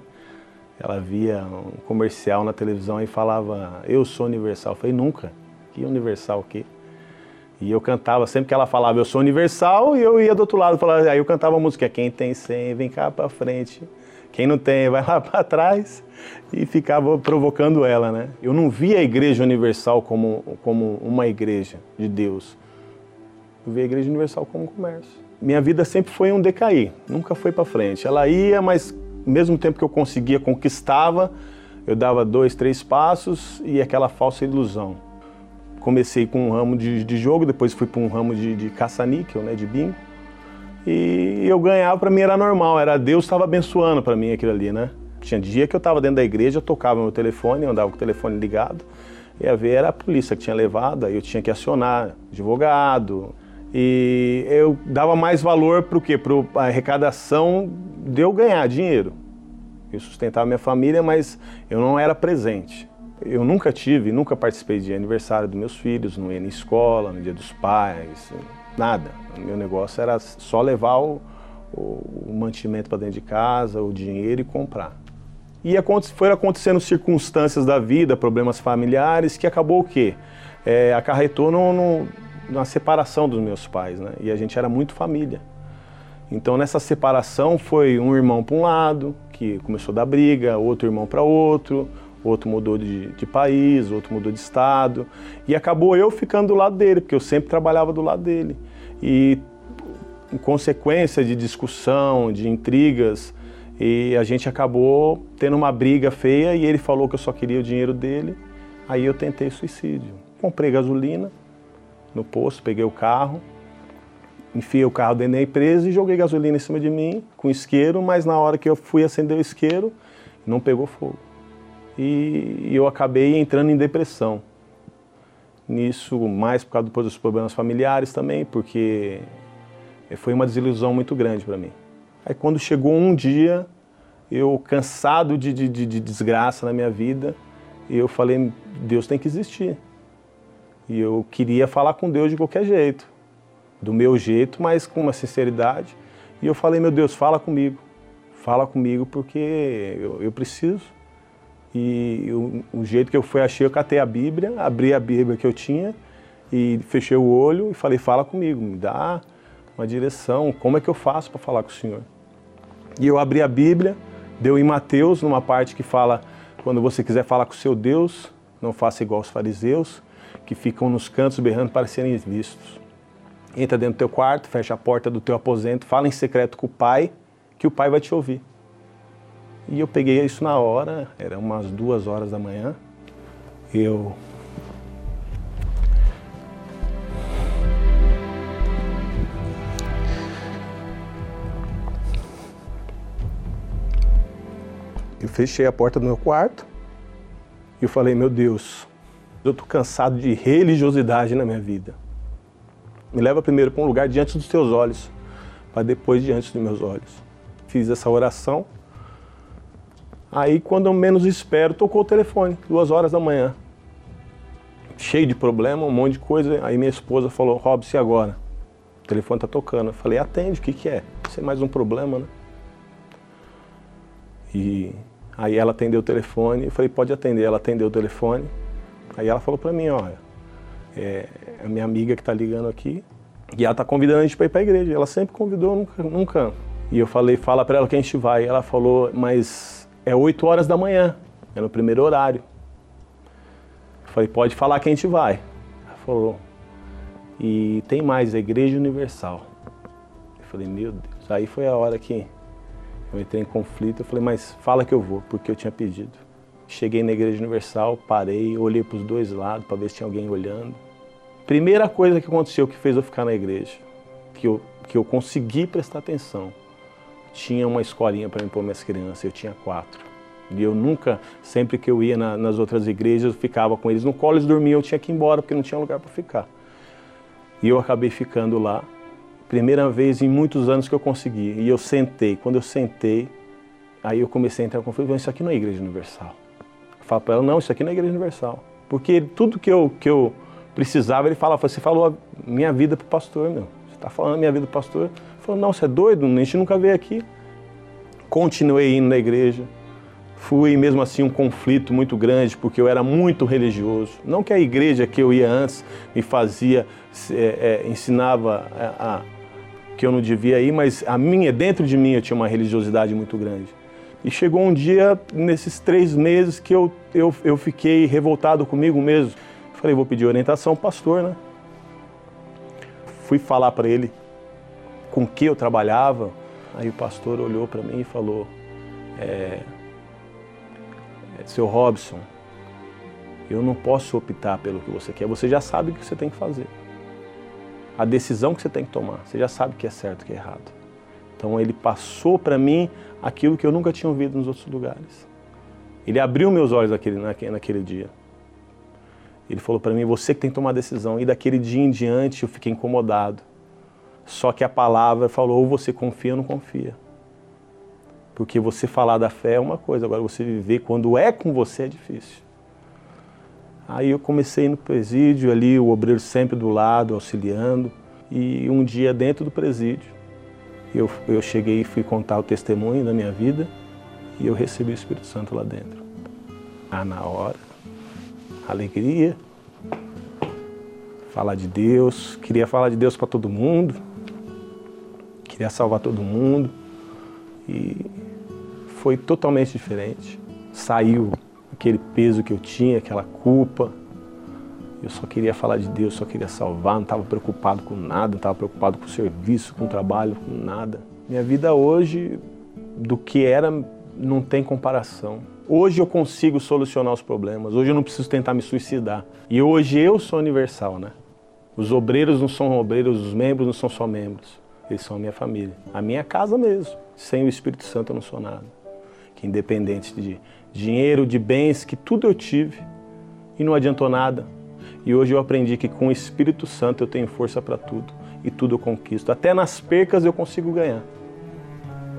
J: Ela via um comercial na televisão e falava, eu sou universal. Eu falei, nunca. Que universal o quê? E eu cantava, sempre que ela falava, eu sou universal, e eu ia do outro lado, falava, aí eu cantava a música, quem tem 100, vem cá para frente, quem não tem, vai lá [laughs] para trás, e ficava provocando ela, né? Eu não via a Igreja Universal como, como uma igreja de Deus, eu via a Igreja Universal como um comércio. Minha vida sempre foi um decair, nunca foi para frente. Ela ia, mas mesmo tempo que eu conseguia, conquistava, eu dava dois, três passos e aquela falsa ilusão comecei com um ramo de, de jogo, depois fui para um ramo de, de caça-níquel, né, de bingo. E eu ganhava, para mim era normal, era Deus estava abençoando para mim aquilo ali, né? Tinha dia que eu estava dentro da igreja, eu tocava meu telefone, eu andava com o telefone ligado, e a ver era a polícia que tinha levado, aí eu tinha que acionar advogado, e eu dava mais valor para o quê? Para a arrecadação de eu ganhar dinheiro. Eu sustentava minha família, mas eu não era presente. Eu nunca tive, nunca participei de aniversário dos meus filhos, não ia na escola, no dia dos pais, nada. O meu negócio era só levar o, o, o mantimento para dentro de casa, o dinheiro e comprar. E foram acontecendo circunstâncias da vida, problemas familiares, que acabou o quê? É, acarretou no, no, na separação dos meus pais, né? E a gente era muito família. Então nessa separação foi um irmão para um lado, que começou a dar briga, outro irmão para outro, outro mudou de, de, país, outro mudou de estado. E acabou eu ficando do lado dele, porque eu sempre trabalhava do lado dele. E em consequência de discussão, de intrigas, e a gente acabou tendo uma briga feia e ele falou que eu só queria o dinheiro dele Aí eu tentei suicídio. Comprei gasolina no posto, peguei o carro, enfiei o carro dentro da empresa e joguei gasolina em cima de mim com isqueiro, mas na hora que eu fui acender o isqueiro, não pegou fogo. E eu acabei entrando em depressão. Nisso, mais por causa dos problemas familiares também, porque foi uma desilusão muito grande para mim. Aí quando chegou um dia, eu cansado de, de, de, desgraça na minha vida, eu falei, Deus tem que existir. E eu queria falar com Deus de qualquer jeito, do meu jeito, mas com uma sinceridade. E eu falei, meu Deus, fala comigo, fala comigo porque eu, eu preciso. E o, o, jeito que eu fui, achei, eu catei a Bíblia, abri a Bíblia que eu tinha e fechei o olho e falei, fala comigo, me dá uma direção, como é que eu faço para falar com o Senhor? E eu abri a Bíblia, deu em Mateus, numa parte que fala, quando você quiser falar com o seu Deus, não faça igual os fariseus, que ficam nos cantos berrando para serem vistos. Entra dentro do teu quarto, fecha a porta do teu aposento, fala em secreto com o pai, que o pai vai te ouvir. E eu peguei isso na hora, era umas duas horas da manhã. Eu Eu fechei a porta do meu quarto e eu falei, meu Deus, eu estou cansado de religiosidade na minha vida. Me leva primeiro para um lugar diante dos teus olhos, para depois diante dos meus olhos. Fiz essa oração. Aí, quando eu menos espero, tocou o telefone, duas horas da manhã. Cheio de problema, um monte de coisa. Aí minha esposa falou, Robson, e agora? O telefone está tocando. Eu falei, atende, o que, que é? Isso é mais um problema, né? E aí ela atendeu o telefone, eu falei, pode atender. Ela atendeu o telefone. Aí ela falou para mim, olha, é a minha amiga que está ligando aqui e ela está convidando a gente para ir para a igreja. Ela sempre convidou, nunca, nunca. E eu falei, fala para ela que a gente vai. Ela falou, mas é 8 horas da manhã, é no primeiro horário. Eu falei, pode falar que a gente vai. Ela falou, e tem mais, a Igreja Universal. Eu falei, meu Deus. Aí foi a hora que eu entrei em conflito. Eu falei, mas fala que eu vou, porque eu tinha pedido. Cheguei na Igreja Universal, parei, olhei para os dois lados para ver se tinha alguém olhando. Primeira coisa que aconteceu que fez eu ficar na igreja, que eu, que eu consegui prestar atenção, tinha uma escolinha para mim pôr minhas crianças, eu tinha quatro. E eu nunca, sempre que eu ia na, nas outras igrejas, eu ficava com eles no colo, eles dormiam, eu tinha que ir embora porque não tinha lugar para ficar. E eu acabei ficando lá, primeira vez em muitos anos que eu consegui. E eu sentei, quando eu sentei, aí eu comecei a entrar em conflito, isso aqui não é Igreja Universal. Falo para ela, não, isso aqui não é Igreja Universal. Porque tudo que eu, que eu precisava, ele falava, você falou minha vida para o pastor, meu. Você está falando minha vida para o pastor. Falou, não, você é doido, a gente nunca veio aqui. Continuei indo na igreja. Fui mesmo assim um conflito muito grande, porque eu era muito religioso. Não que a igreja que eu ia antes me fazia, é, é, ensinava a, a, que eu não devia ir, mas a minha, dentro de mim eu tinha uma religiosidade muito grande. E chegou um dia, nesses três meses, que eu, eu, eu fiquei revoltado comigo mesmo. Falei, vou pedir orientação ao pastor, né? Fui falar para ele com que eu trabalhava. Aí o pastor olhou para mim e falou: é, é, Seu Robson, eu não posso optar pelo que você quer. Você já sabe o que você tem que fazer. A decisão que você tem que tomar. Você já sabe o que é certo e o que é errado. Então ele passou para mim aquilo que eu nunca tinha ouvido nos outros lugares. Ele abriu meus olhos naquele, naquele dia. Ele falou para mim: você que tem que tomar a decisão. E daquele dia em diante eu fiquei incomodado. Só que a palavra falou: ou você confia ou não confia. Porque você falar da fé é uma coisa, agora você viver quando é com você é difícil. Aí eu comecei no presídio, ali o obreiro sempre do lado, auxiliando. E um dia dentro do presídio, eu, eu cheguei e fui contar o testemunho da minha vida e eu recebi o Espírito Santo lá dentro. Ah, na hora, alegria, falar de Deus, queria falar de Deus para todo mundo, queria salvar todo mundo e foi totalmente diferente. Saiu aquele peso que eu tinha, aquela culpa. Eu só queria falar de Deus, só queria salvar, não estava preocupado com nada, não estava preocupado com o serviço, com o trabalho, com nada. Minha vida hoje, do que era não tem comparação. Hoje eu consigo solucionar os problemas, hoje eu não preciso tentar me suicidar. E hoje eu sou universal, né? Os obreiros não são obreiros, os membros não são só membros. Eles são a minha família, a minha casa mesmo. Sem o Espírito Santo eu não sou nada. Que independente de dinheiro, de bens, que tudo eu tive e não adiantou nada. E hoje eu aprendi que com o Espírito Santo eu tenho força para tudo e tudo eu conquisto. Até nas percas eu consigo ganhar.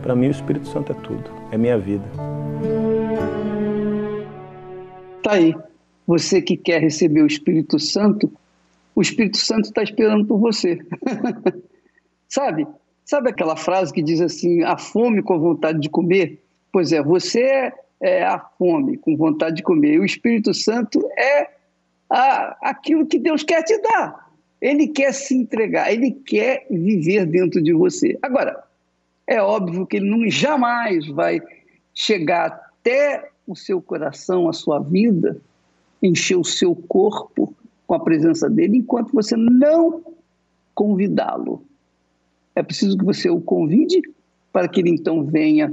J: Para mim o Espírito Santo é tudo, é minha vida.
B: Tá aí. Você que quer receber o Espírito Santo, o Espírito Santo está esperando por você. [laughs] Sabe? Sabe aquela frase que diz assim: a fome com vontade de comer? Pois é, você é a fome com vontade de comer. O Espírito Santo é a, aquilo que Deus quer te dar. Ele quer se entregar, ele quer viver dentro de você. Agora, é óbvio que ele não jamais vai chegar até o seu coração, a sua vida, encher o seu corpo com a presença dele enquanto você não convidá-lo. É preciso que você o convide para que ele então venha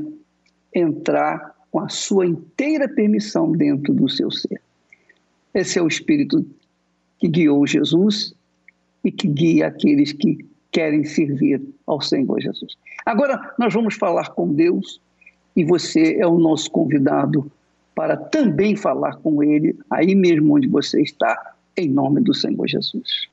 B: entrar com a sua inteira permissão dentro do seu ser. Esse é o espírito que guiou Jesus e que guia aqueles que querem servir ao Senhor Jesus. Agora nós vamos falar com Deus e você é o nosso convidado para também falar com Ele aí mesmo onde você está, em nome do Senhor Jesus.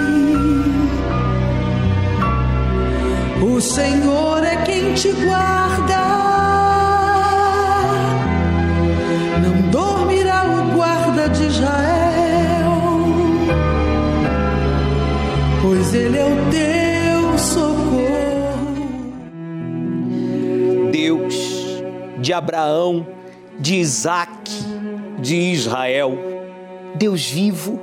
K: O Senhor é quem te guarda. Não dormirá o guarda de Israel, pois ele é o teu socorro.
L: Deus de Abraão, de Isaac, de Israel, Deus vivo,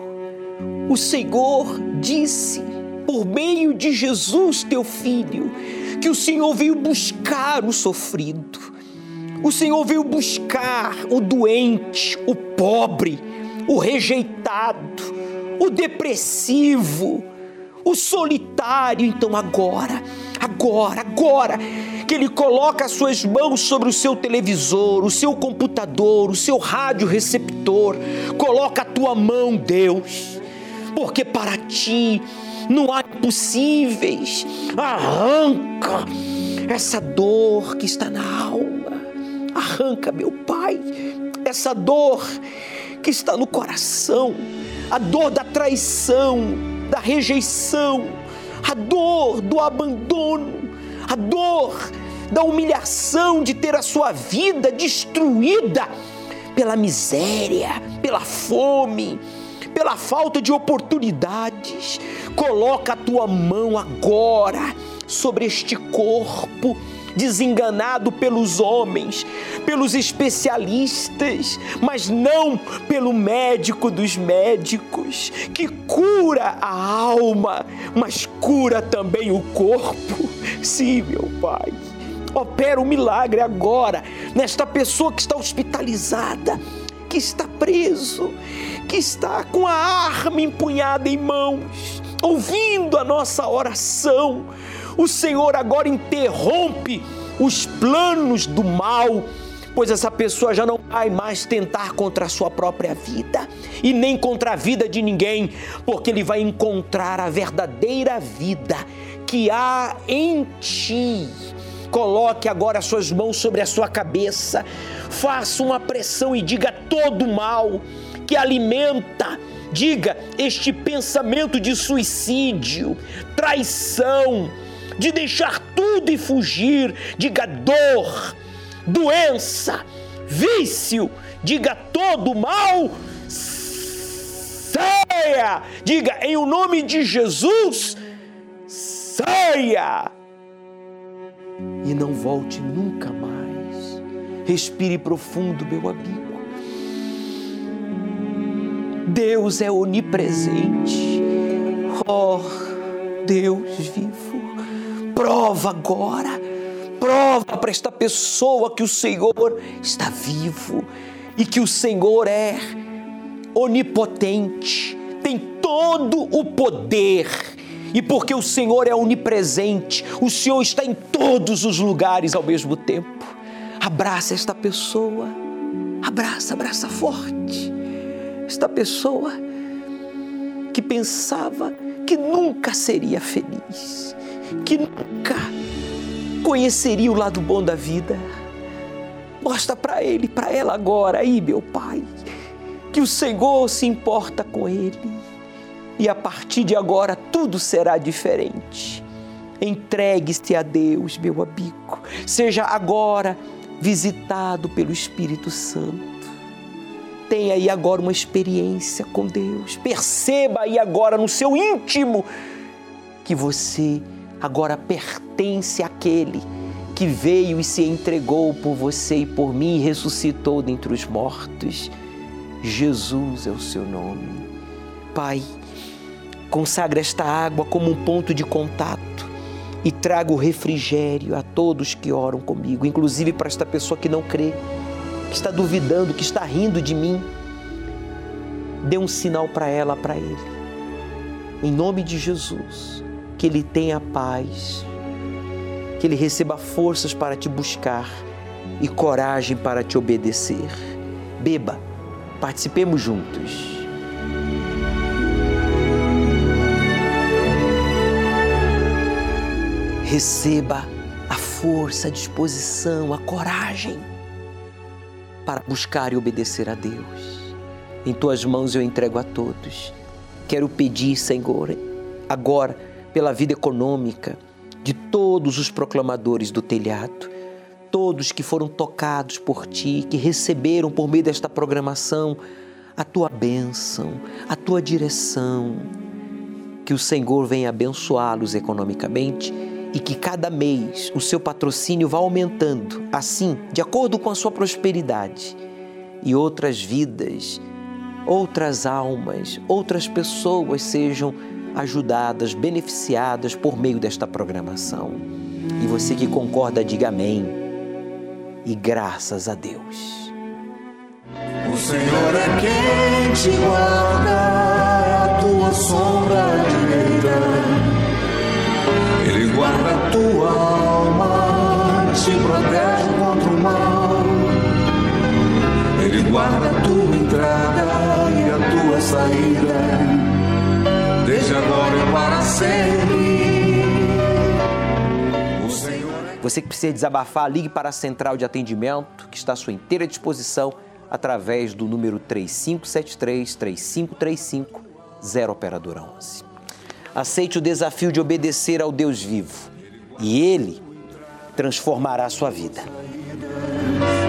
L: o Senhor disse por meio de Jesus, teu filho, que o Senhor veio buscar o sofrido. O Senhor veio buscar o doente, o pobre, o rejeitado, o depressivo, o solitário. Então, agora, agora, agora, que Ele coloca as suas mãos sobre o seu televisor, o seu computador, o seu rádio receptor, coloca a tua mão, Deus, porque para ti não há impossíveis. Arranca essa dor que está na alma. Arranca, meu Pai, essa dor que está no coração, a dor da traição, da rejeição, a dor do abandono, a dor da humilhação de ter a sua vida destruída pela miséria, pela fome, pela falta de oportunidades. Coloca a tua mão agora sobre este corpo desenganado pelos homens, pelos especialistas, mas não pelo médico dos médicos, que cura a alma, mas cura também o corpo. Sim, meu Pai. Opera o um milagre agora nesta pessoa que está hospitalizada, que está preso, que está com a arma empunhada em mãos, ouvindo a nossa oração. O Senhor agora interrompe os planos do mal, pois essa pessoa já não vai mais tentar contra a sua própria vida e nem contra a vida de ninguém, porque ele vai encontrar a verdadeira vida que há em ti. Coloque agora as suas mãos sobre a sua cabeça, faça uma pressão e diga todo mal que alimenta, diga, este pensamento de suicídio, traição, de deixar tudo e fugir, diga dor, doença, vício, diga todo mal, saia, diga em o nome de Jesus, saia e não volte nunca mais. Respire profundo, meu amigo. Deus é onipresente. Oh, Deus vivo, prova agora, prova para esta pessoa que o Senhor está vivo e que o Senhor é onipotente, tem todo o poder. E porque o Senhor é onipresente, o Senhor está em todos os lugares ao mesmo tempo. Abraça esta pessoa, abraça, abraça forte. Esta pessoa que pensava que nunca seria feliz, que nunca conheceria o lado bom da vida. Mostra para ele, para ela agora, aí, meu Pai, que o Senhor se importa com ele e a partir de agora tudo será diferente. Entregue-se a Deus, meu amigo. Seja agora visitado pelo Espírito Santo. Tenha aí agora uma experiência com Deus. Perceba aí agora no seu íntimo que você agora pertence àquele que veio e se entregou por você e por mim e ressuscitou dentre os mortos. Jesus é o seu nome. Pai, consagra esta água como um ponto de contato e traga o refrigério a todos que oram comigo, inclusive para esta pessoa que não crê, que está duvidando, que está rindo de mim. Dê um sinal para ela, para ele. Em nome de Jesus, que ele tenha paz, que ele receba forças para te buscar e coragem para te obedecer. Beba, participemos juntos. receba a força, a disposição, a coragem para buscar e obedecer a Deus. Em tuas mãos eu entrego a todos. Quero pedir, Senhor, agora pela vida econômica de todos os proclamadores do telhado, todos que foram tocados por ti, que receberam por meio desta programação a tua bênção, a tua direção. Que o Senhor venha abençoá-los economicamente e que cada mês o seu patrocínio vá aumentando, assim, de acordo com a sua prosperidade. E outras vidas, outras almas, outras pessoas sejam ajudadas, beneficiadas por meio desta programação. E você que concorda, diga amém. E graças a Deus.
M: O Senhor é quem te guarda, a tua sombra direita ele guarda a tua alma, te protege contra o mal. Ele guarda a tua entrada e a tua saída, desde agora e para sempre.
L: É Você que precisa desabafar, ligue para a central de atendimento que está à sua inteira disposição através do número 3573 3535 0 operadora 11. Aceite o desafio de obedecer ao Deus vivo e Ele transformará a sua vida.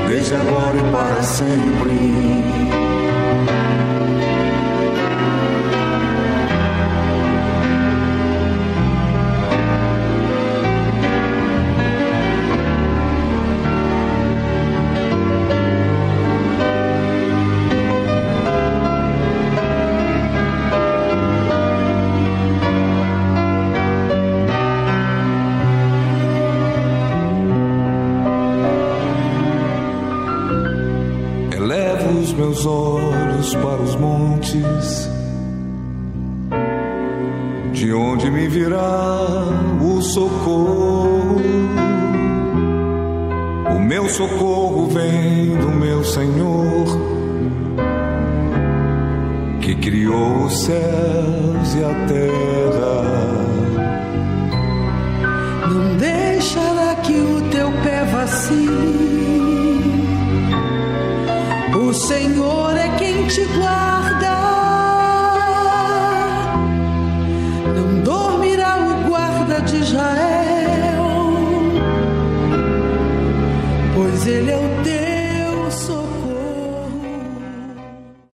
M: Desde agora e para sempre.